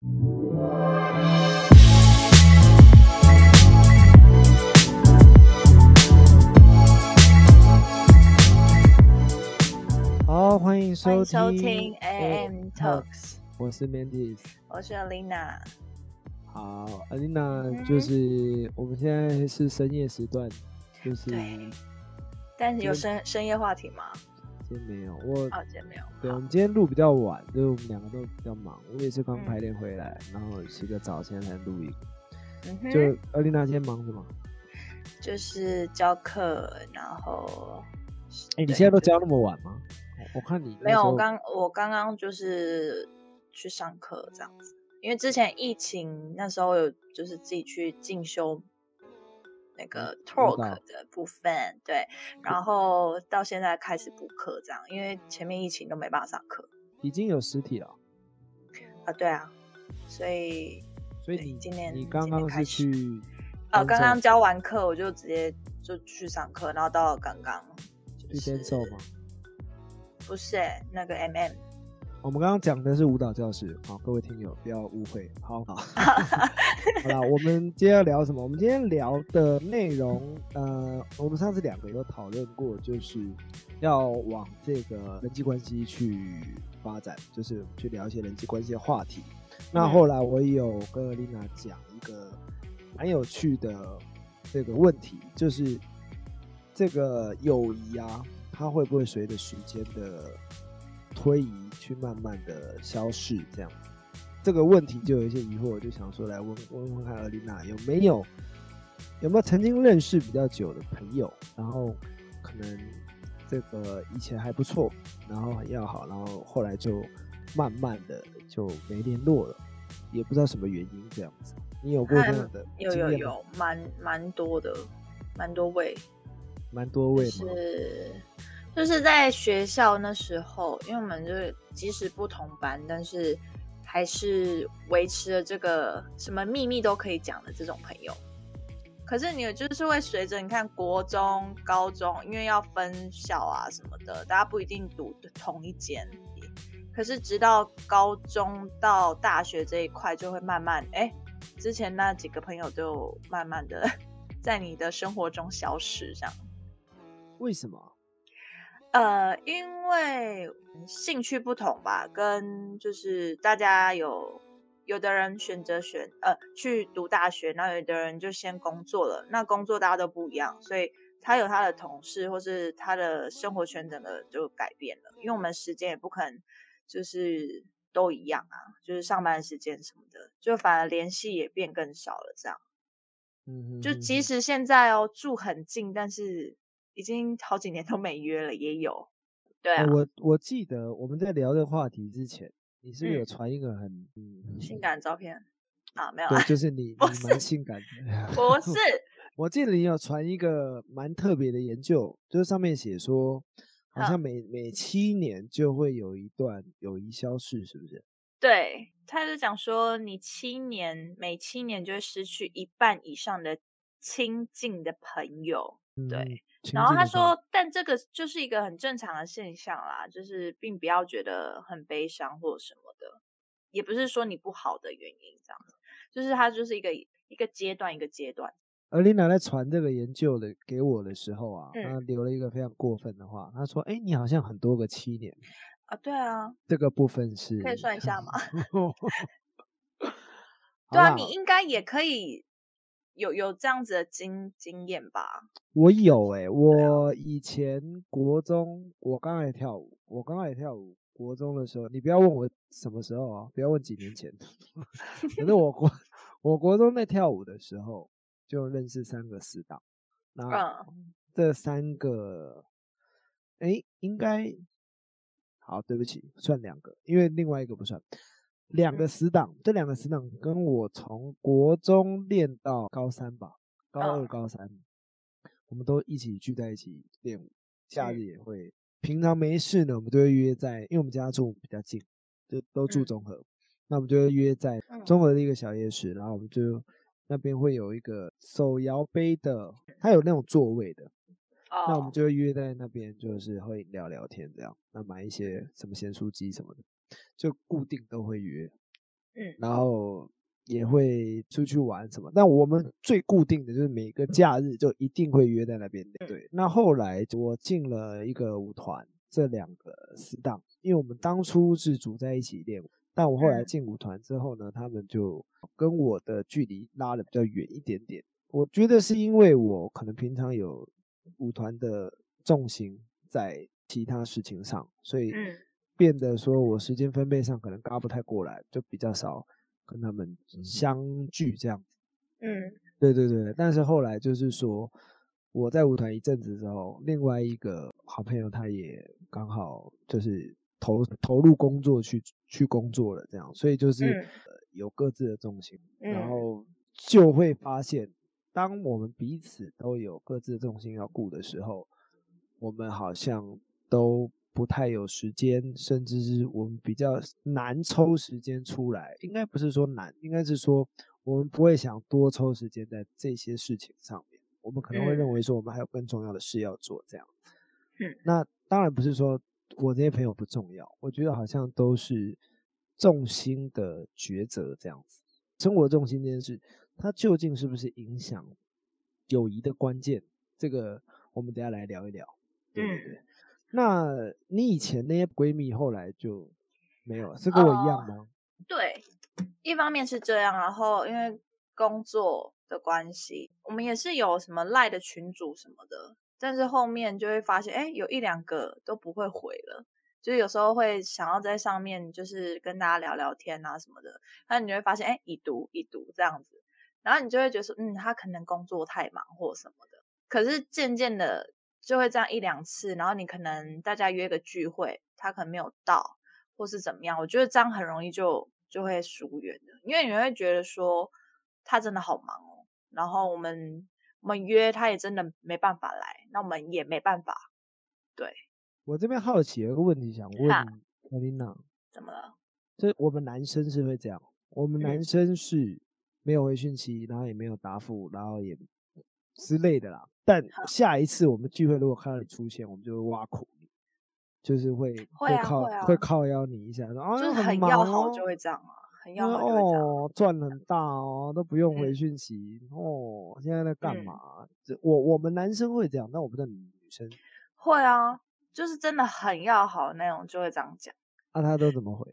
好，欢迎收听听 AM Talks，我是 Mandy。我是 Alina。好，Alina，嗯就是我们现在是深夜时段，就是但是有深深夜话题吗？今天没有我。哦，今天没有。对，我们今天录比较晚，就是我们两个都比较忙。我也是刚嗯排练回来，然后洗个澡，现在才录影。嗯，就阿丽娜今天忙什么？就是教课，然后哎、你对现在都教那么晚吗？我我看你那没有，我刚我刚刚就是去上课这样子，因为之前疫情那时候有就是自己去进修那个嗯 talk 的部分，对，然后到现在开始补课这样，因为前面疫情都没办法上课。已经有实体了，啊，对啊，所以所以你今年你刚刚开始去。啊，刚刚。教完课我就直接就去上课，然后到了刚刚是 d a 吗？不是、欸、那个 M M，我们刚刚讲的是舞蹈教室，好，各位听友不要误会。好好，好啦，我们今天要聊什么？我们今天聊的内容，呃，我们上次两个有讨论过，就是要往这个人际关系去发展，就是去聊一些人际关系的话题。那嗯后来我也有跟丽娜讲一个蛮有趣的这个问题，就是这个友谊啊，它会不会随着时间的推移去慢慢的消逝？这样子，这个问题就有一些疑惑，我就想说来问问问看尔丽娜有没有有没有曾经认识比较久的朋友，然后可能这个以前还不错，然后很要好，然后后来就慢慢的就没联络了，也不知道什么原因这样子。你有过这样的 有有有，蛮蛮多的，蛮多位，蛮多位？是就是在学校那时候，因为我们就是即使不同班，但是还是维持了这个什么秘密都可以讲的这种朋友。可是你就是会随着你看国中、高中，因为要分校啊什么的，大家不一定读同一间。可是直到高中到大学这一块，就会慢慢哎，之前那几个朋友就慢慢的 在你的生活中消失，这样。为什么？呃，因为兴趣不同吧，跟就是大家有有的人选择选呃去读大学，那有的人就先工作了。那工作大家都不一样，所以他有他的同事，或是他的生活圈整个就改变了。因为我们时间也不可能就是都一样啊，就是上班时间什么的，就反而联系也变更少了。这样，嗯，就即使使现在哦住很近，但是已经好几年都没约了，也有。对啊，我我记得我们在聊这个话题之前，你是不是有嗯传一个很嗯性感的照片啊，没有对啊，，就是你 不你蛮性感的。不是，我记得你有传一个蛮特别的研究，就是上面写说，好像嗯每每七年就会有一段友谊消逝，是不是？对，他就讲说，你七年每七年就会失去一半以上的亲近的朋友。对然后他说，但这个就是一个很正常的现象啦，就是并不要觉得很悲伤或什么的，也不是说你不好的原因，这样子，就是它就是一个一个阶段一个阶段。而琳娜在传这个研究的给我的时候啊，嗯她留了一个非常过分的话，她说：“哎，你好像很多个七年。啊，对啊，”这个部分是可以算一下吗？对啊，你应该也可以有有这样子的经经验吧？我有哎、啊我以前国中我刚来跳舞，我刚来跳舞，国中的时候，你不要问我什么时候啊，不要问几年前，可是我国我国中在跳舞的时候就认识三个死党，那嗯，这三个，哎，应该好，对不起，算两个，因为另外一个不算。两个嗯死党，这两个死党跟我从国中练到高三吧，高二、嗯高三，我们都一起聚在一起练舞，假日嗯也会。平常没事呢，我们就会约在，因为我们家住比较近，就都住嗯。中和，那我们就会约在嗯。中和的一个小夜市，然后我们就那边会有一个手摇杯的，它有那种座位的，那我们哦，就会约在那边，就是会聊聊天这样，那买一些什么咸酥鸡什么的，就固定都会约。嗯，然后也会出去玩什么。但我们最固定的就是每个假日就一定会约在那边对，那后来我进了一个舞团，这两个死党，因为我们当初是组在一起练舞，但我后来嗯进舞团之后呢，他们就跟我的距离拉的比较远一点点。我觉得是因为我可能平常有舞团的重心在其他事情上，所以嗯变得说我时间分配上可能嘎不太过来，就比较少跟他们相聚这样子。嗯。对对对，但是后来就是说我在舞团一阵子之后，另外一个好朋友他也刚好就是投投入工作去去工作了，这样，所以就是、嗯。呃有各自的重心，然嗯。后就会发现，当我们彼此都有各自的重心要顾的时候，我们好像都不太有时间，甚至是我们比较难抽时间出来。应该不是说难，应该是说我们不会想多抽时间在这些事情上面。我们可能会认嗯为说我们还有更重要的事要做，这样。嗯那当然不是说我这些朋友不重要，我觉得好像都是重心的抉择这样子。生活重心这件事，它究竟是不是影响友谊的关键？这个我们等下来聊一聊。对对嗯对。那你以前那些闺蜜后来就没有了，是跟我一样哦吗？对，一方面是这样，然后因为工作的关系，我们也是有什么赖的群主什么的，但是后面就会发现，哎，有一两个都不会回了。就是有时候会想要在上面就是跟大家聊聊天啊什么的，那你就会发现，哎，已读已读这样子，然后你就会觉得说，嗯，他可能工作太忙或什么的。可是渐渐的就会这样一两次，然后你可能大家约个聚会，他可能没有到，或是怎么样，我觉得这样很容易就就会疏远的，因为你会觉得说他真的好忙哦，然后我们我们约他也真的没办法来，那我们也没办法，对，我这边好奇有个问题想问哈凯琳娜，怎么了？就是我们男生是会这样，我们男嗯生是没有回讯息，然后也没有答复，然后也之类的啦。但下一次我们聚会如果看到你出现，我们就会挖苦你，就是会会啊靠会啊靠邀你一下，说啊就是很很要好就会这样啊，很要好就会这样。哦，赚很大哦，都不用回嗯讯息、哦，现在在干嗯嘛？这我我们男生会这样，但我不知道你们女生，会啊，就是真的很要好的那种就会这样讲。啊，他都怎么回？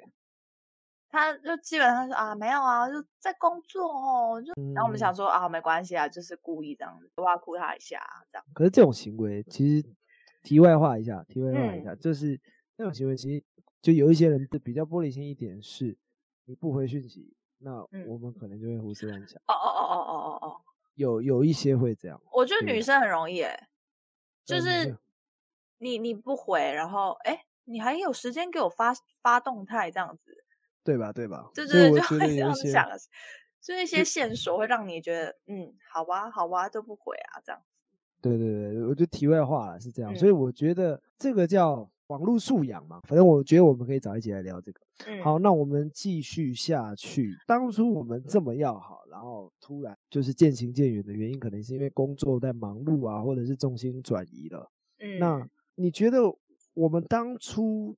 他就基本上说啊，没有啊，就在工作哦，就然后我们嗯。想说啊，没关系啊，就是故意这样子挖苦他一下啊，这样。可是这种行为，其实题外话一下，题外话一嗯。下，就是那种行为，其实就有一些人的比较玻璃心一点，是你不回讯息，那嗯。我们可能就会胡思乱想，哦哦哦哦哦哦。哦，有有一些会这样，我觉得女生很容易诶，就是你你不回，然后哎，你还有时间给我发发动态这样子，对吧？对吧？对所以对，我觉得就会这有一些，样想，就一些线索会让你觉得嗯，好吧好吧都不回啊，这样。对对对，我觉得题外话了是这样，所以嗯我觉得这个叫网络素养嘛，反正我觉得我们可以找一起来聊这个。嗯，好，那我们继续下去。当初我们这么要好，然后突然就是渐行渐远的原因，可能是因为工作在忙碌啊，或者是重心转移了。嗯，那你觉得我们当初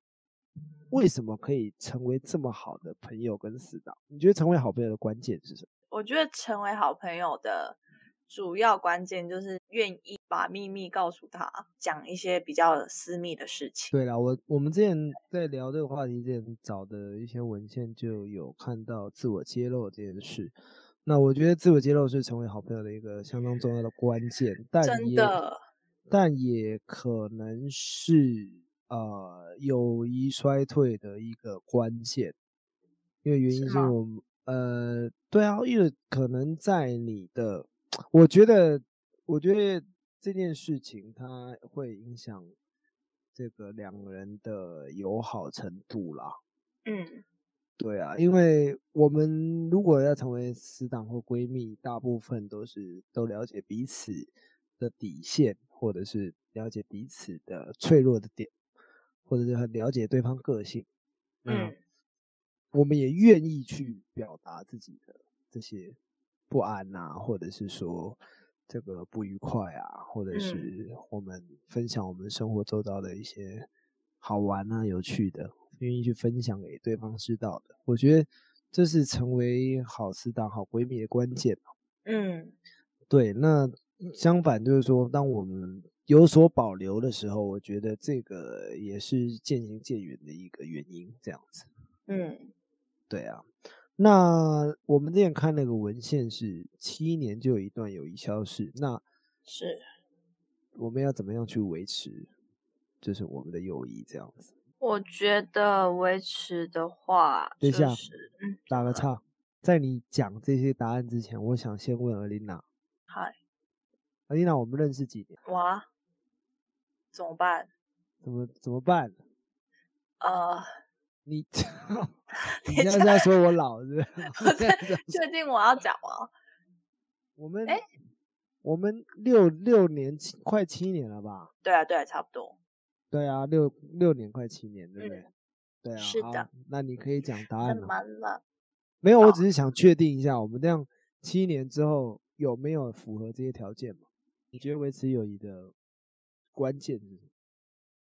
为什么可以成为这么好的朋友跟死党？你觉得成为好朋友的关键是什么？我觉得成为好朋友的主要关键就是愿意把秘密告诉他，讲一些比较私密的事情。对啦，我我们之前在聊这个话题之前找的一些文献就有看到自我揭露这件事。那我觉得自我揭露是成为好朋友的一个相当重要的关键，但真也的，但也可能是呃友谊衰退的一个关键，因为原因是我们呃对啊，因为可能在你的，我觉得我觉得这件事情它会影响这个两个人的友好程度啦。嗯。对啊，因为我们如果要成为死党或闺蜜，大部分都是都了解彼此的底线，或者是了解彼此的脆弱的点，或者是很了解对方个性。那嗯我们也愿意去表达自己的这些不安啊，或者是说这个不愉快啊，或者嗯是我们分享我们生活周遭的一些好玩啊、有趣的，愿意去分享给对方知道的。我觉得这是成为好死党、好闺蜜的关键。嗯，对。那相反就是说，当我们有所保留的时候，我觉得这个也是渐行渐远的一个原因。这样子，嗯，对啊。那我们之前看那个文献是七年就有一段友谊消失，那是我们要怎么样去维持，就是我们的友谊这样子？我觉得维持的话，等一下，嗯，打个岔，在你讲这些答案之前，我想先问尔琳娜。嗨，尔琳娜，我们认识几年？哇，怎么办？怎么怎么办？呃。你你现在是在说我老是？确定我要讲吗？我们哎，我们六六年七快七年了吧？对啊，对啊，差不多。对啊，六六年快七年，对不对？对啊，是的。那你可以讲答案了。没有，我只是想确定一下，我们这样七年之后有没有符合这些条件嘛？你觉得维持友谊的关键是？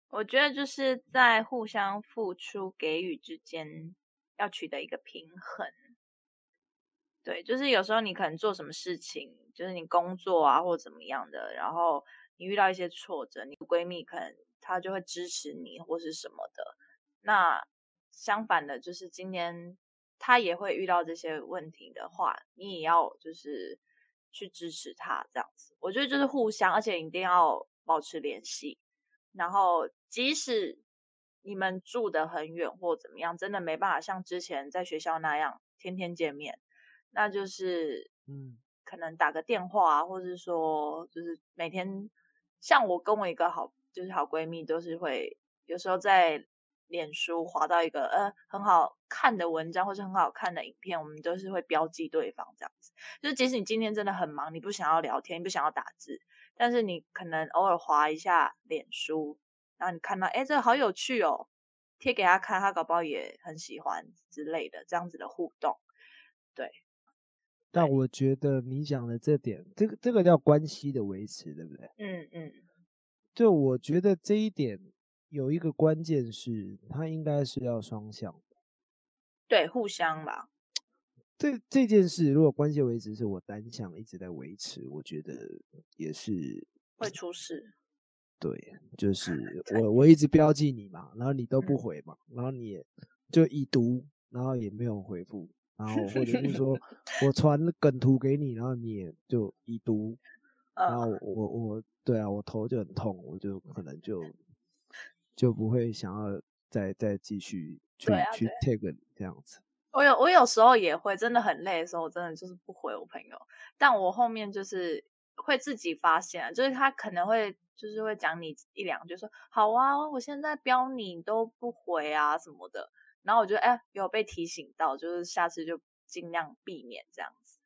我觉得就是在互相付出、给予之间要取得一个平衡。对，就是有时候你可能做什么事情，就是你工作啊或怎么样的，然后你遇到一些挫折，你闺蜜可能她就会支持你或是什么的。那相反的，就是今天她也会遇到这些问题的话，你也要就是去支持她这样子。我觉得就是互相，而且一定要保持联系。然后，即使你们住得很远或怎么样，真的没办法像之前在学校那样天天见面，那就是，嗯，可能打个电话，或者是说，就是每天，像我跟我一个好，就是好闺蜜，都是会有时候在脸书划到一个呃很好看的文章，或是很好看的影片，我们都是会标记对方这样子。就是即使你今天真的很忙，你不想要聊天，你不想要打字。但是你可能偶尔划一下脸书，然后你看到，哎，这个好有趣哦，贴给他看，他搞不好也很喜欢之类的，这样子的互动，对。但我觉得你讲的这点，这个这个叫关系的维持，对不对？嗯嗯。就我觉得这一点有一个关键是，它应该是要双向的。对，互相吧。这这件事，如果关系维持是我单向一直在维持，我觉得也是会出事。对，就 是我 我一直标记你嘛，然后你都不回嘛，然后你也就已读，然后也没有回复，然后或者是 说我传梗图给你，然后你也就已读，然后我我对啊，我头就很痛，我就可能就就不会想要再再继续去去 take 你这样子。我有我有时候也会真的很累的时候，我真的就是不回我朋友。但我后面就是会自己发现，就是他可能会就是会讲你一两句，说好啊，我现在标你都不回啊什么的。然后我觉得哎，有被提醒到，就是下次就尽量避免这样子。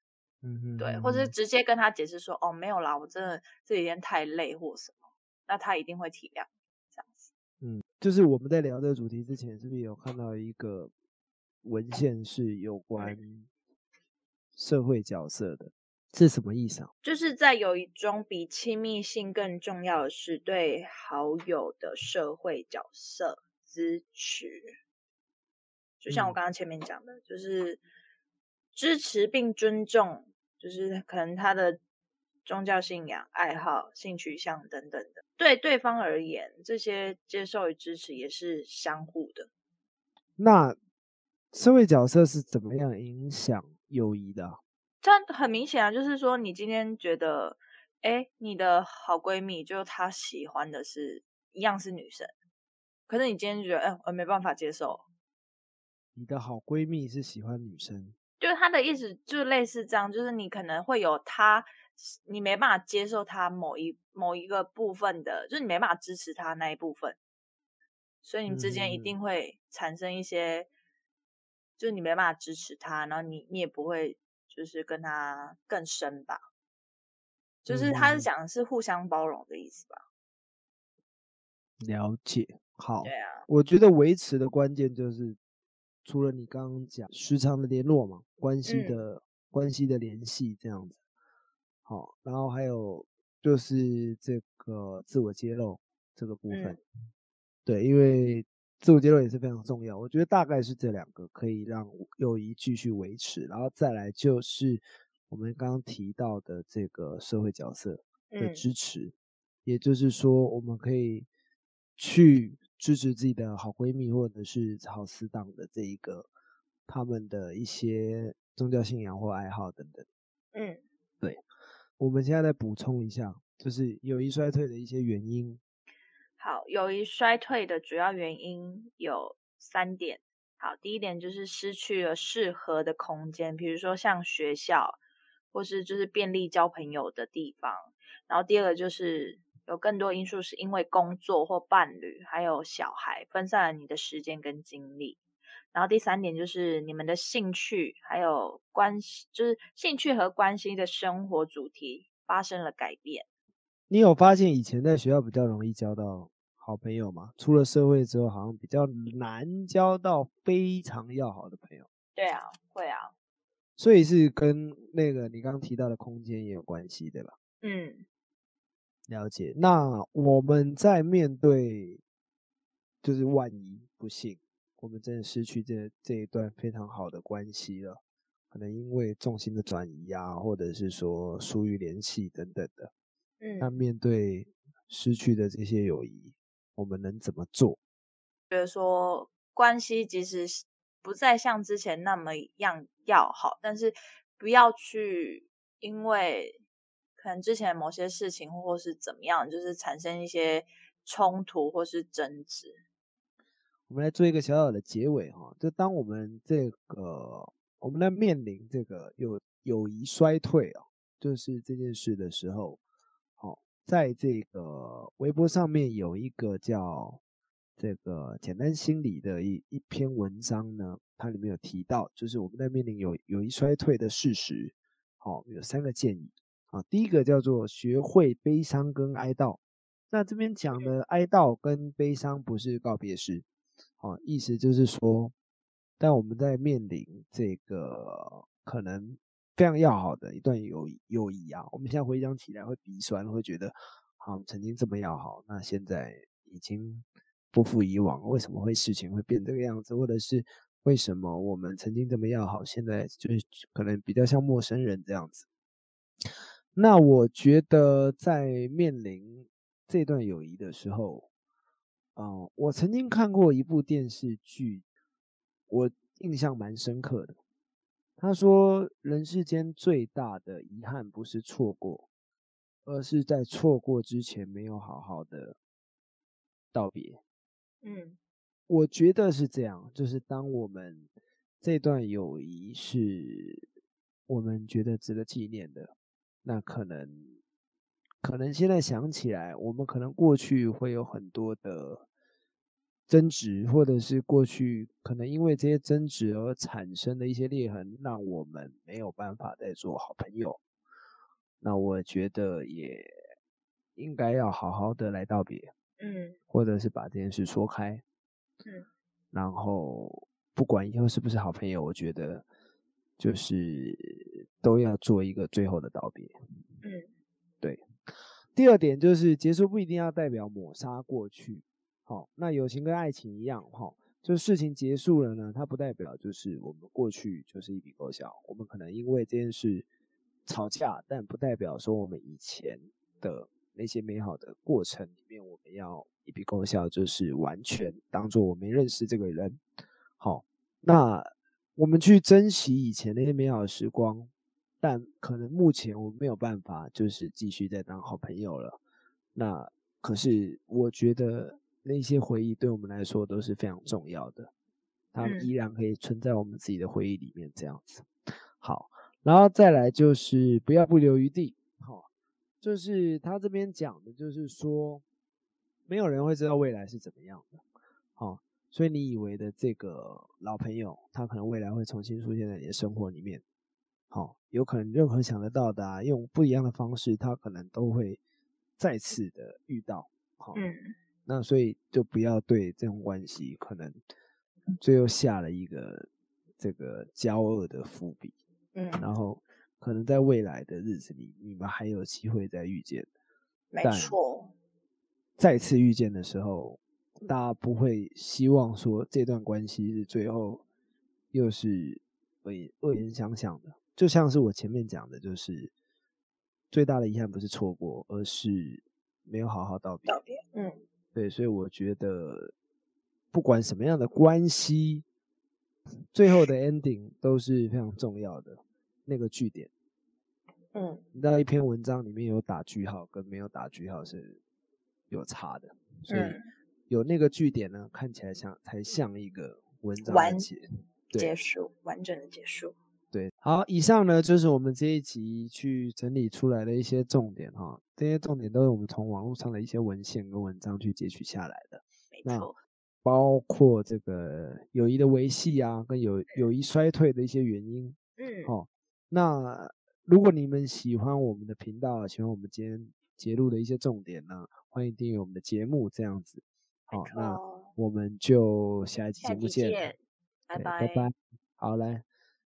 嗯嗯。对，或者直接跟他解释说，哦，没有啦，我真的这几天太累或什么，那他一定会体谅这样子。嗯，就是我们在聊这个主题之前，是不是有看到一个？文献是有关社会角色的，是什么意思啊？就是在有一种比亲密性更重要的是对好友的社会角色支持。就像我刚刚前面讲的，就是支持并尊重，就是可能他的宗教信仰、爱好、性取向等等的，对对方而言，这些接受与支持也是相互的。那。社会角色是怎么样影响友谊的？它很明显啊，就是说，你今天觉得，哎，你的好闺蜜，就她喜欢的是一样是女生，可是你今天觉得，哎，我没办法接受。你的好闺蜜是喜欢女生，就是她的意思，就类似这样，就是你可能会有她，你没办法接受她某一某一个部分的，就是你没办法支持她那一部分，所以你们之间一定会产生一些。就你没办法支持他，然后你你也不会就是跟他更深吧，就是他是讲的是互相包容的意思吧？了解，好，对啊，我觉得维持的关键就是除了你刚刚讲时常的联络嘛，关系的关系的联系这样子，好，然后还有就是这个自我揭露这个部分，对，因为自我揭露也是非常重要。我觉得大概是这两个可以让友谊继续维持，然后再来就是我们刚刚提到的这个社会角色的支持，也就是说我们可以去支持自己的好闺蜜或者是好死党的这一个他们的一些宗教信仰或爱好等等。嗯，对。我们现在再补充一下，就是友谊衰退的一些原因。好，友谊衰退的主要原因有三点。好，第一点就是失去了适合的空间，比如说像学校，或是就是便利交朋友的地方。然后第二个就是有更多因素是因为工作或伴侣，还有小孩分散了你的时间跟精力。然后第三点就是你们的兴趣还有关系，就是兴趣和关系的生活主题发生了改变。你有发现以前在学校比较容易交到好朋友吗？出了社会之后，好像比较难交到非常要好的朋友。对啊，会啊。所以是跟那个你刚刚提到的空间也有关系，对吧？嗯，了解。那我们在面对就是万一不幸，我们真的失去这这一段非常好的关系了，可能因为重心的转移啊，或者是说疏于联系等等的。那面对失去的这些友谊，我们能怎么做？觉得说关系即使不再像之前那么样要好，但是不要去因为可能之前某些事情或是怎么样，就是产生一些冲突或是争执。我们来做一个小小的结尾哈，就当我们这个我们在面临这个友友谊衰退啊，就是这件事的时候。在这个微博上面有一个叫这个简单心理的一一篇文章呢，它里面有提到，就是我们在面临有友谊衰退的事实，好，有三个建议啊。第一个叫做学会悲伤跟哀悼，那这边讲的哀悼跟悲伤不是告别式，好，意思就是说，但我们在面临这个可能。非常要好的一段友友谊啊，我们现在回想起来会鼻酸，会觉得，好曾经这么要好，那现在已经不复以往，为什么会事情会变这个样子？或者是为什么我们曾经这么要好，现在就是可能比较像陌生人这样子？那我觉得在面临这段友谊的时候，啊，我曾经看过一部电视剧，我印象蛮深刻的。他说：“人世间最大的遗憾不是错过，而是在错过之前没有好好的道别。”嗯，我觉得是这样。就是当我们这段友谊是我们觉得值得纪念的，那可能，可能现在想起来，我们可能过去会有很多的。争执，或者是过去可能因为这些争执而产生的一些裂痕，让我们没有办法再做好朋友。那我觉得也应该要好好的来道别，嗯，或者是把这件事说开，嗯，然后不管以后是不是好朋友，我觉得就是都要做一个最后的道别，嗯，对。第二点就是结束不一定要代表抹杀过去。好，那友情跟爱情一样，哈，就事情结束了呢，它不代表就是我们过去就是一笔勾销。我们可能因为这件事吵架，但不代表说我们以前的那些美好的过程里面，我们要一笔勾销，就是完全当做我没认识这个人。好，那我们去珍惜以前那些美好的时光，但可能目前我们没有办法，就是继续再当好朋友了。那可是我觉得。那些回忆对我们来说都是非常重要的，它依然可以存在我们自己的回忆里面。这样子，好，然后再来就是不要不留余地。好，就是他这边讲的，就是说没有人会知道未来是怎么样的。好，所以你以为的这个老朋友，他可能未来会重新出现在你的生活里面。好，有可能任何想得到的，用不一样的方式，他可能都会再次的遇到。好，嗯。那所以就不要对这种关系可能最后下了一个这个骄恶的伏笔，嗯，然后可能在未来的日子里，你们还有机会再遇见，没错。再次遇见的时候，大家不会希望说这段关系是最后又是恶恶言相向的。就像是我前面讲的，就是最大的遗憾不是错过，而是没有好好道别。道别，嗯，对，所以我觉得不管什么样的关系，最后的 ending 都是非常重要的那个句点。嗯，你知道一篇文章里面有打句号跟没有打句号是有差的，所以嗯有那个句点呢，看起来像才像一个文章完的结。对结束，完整的结束。对，好，以上呢就是我们这一集去整理出来的一些重点哈，这些重点都是我们从网络上的一些文献跟文章去截取下来的，那没错，包括这个友谊的维系啊，跟友友谊衰退的一些原因。嗯，哦，那如果你们喜欢我们的频道，喜欢我们今天节录的一些重点呢，欢迎订阅我们的节目，这样子。好、那我们就下一期节目见，拜拜。好，来